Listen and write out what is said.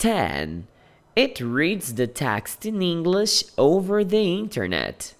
10. It reads the text in English over the internet.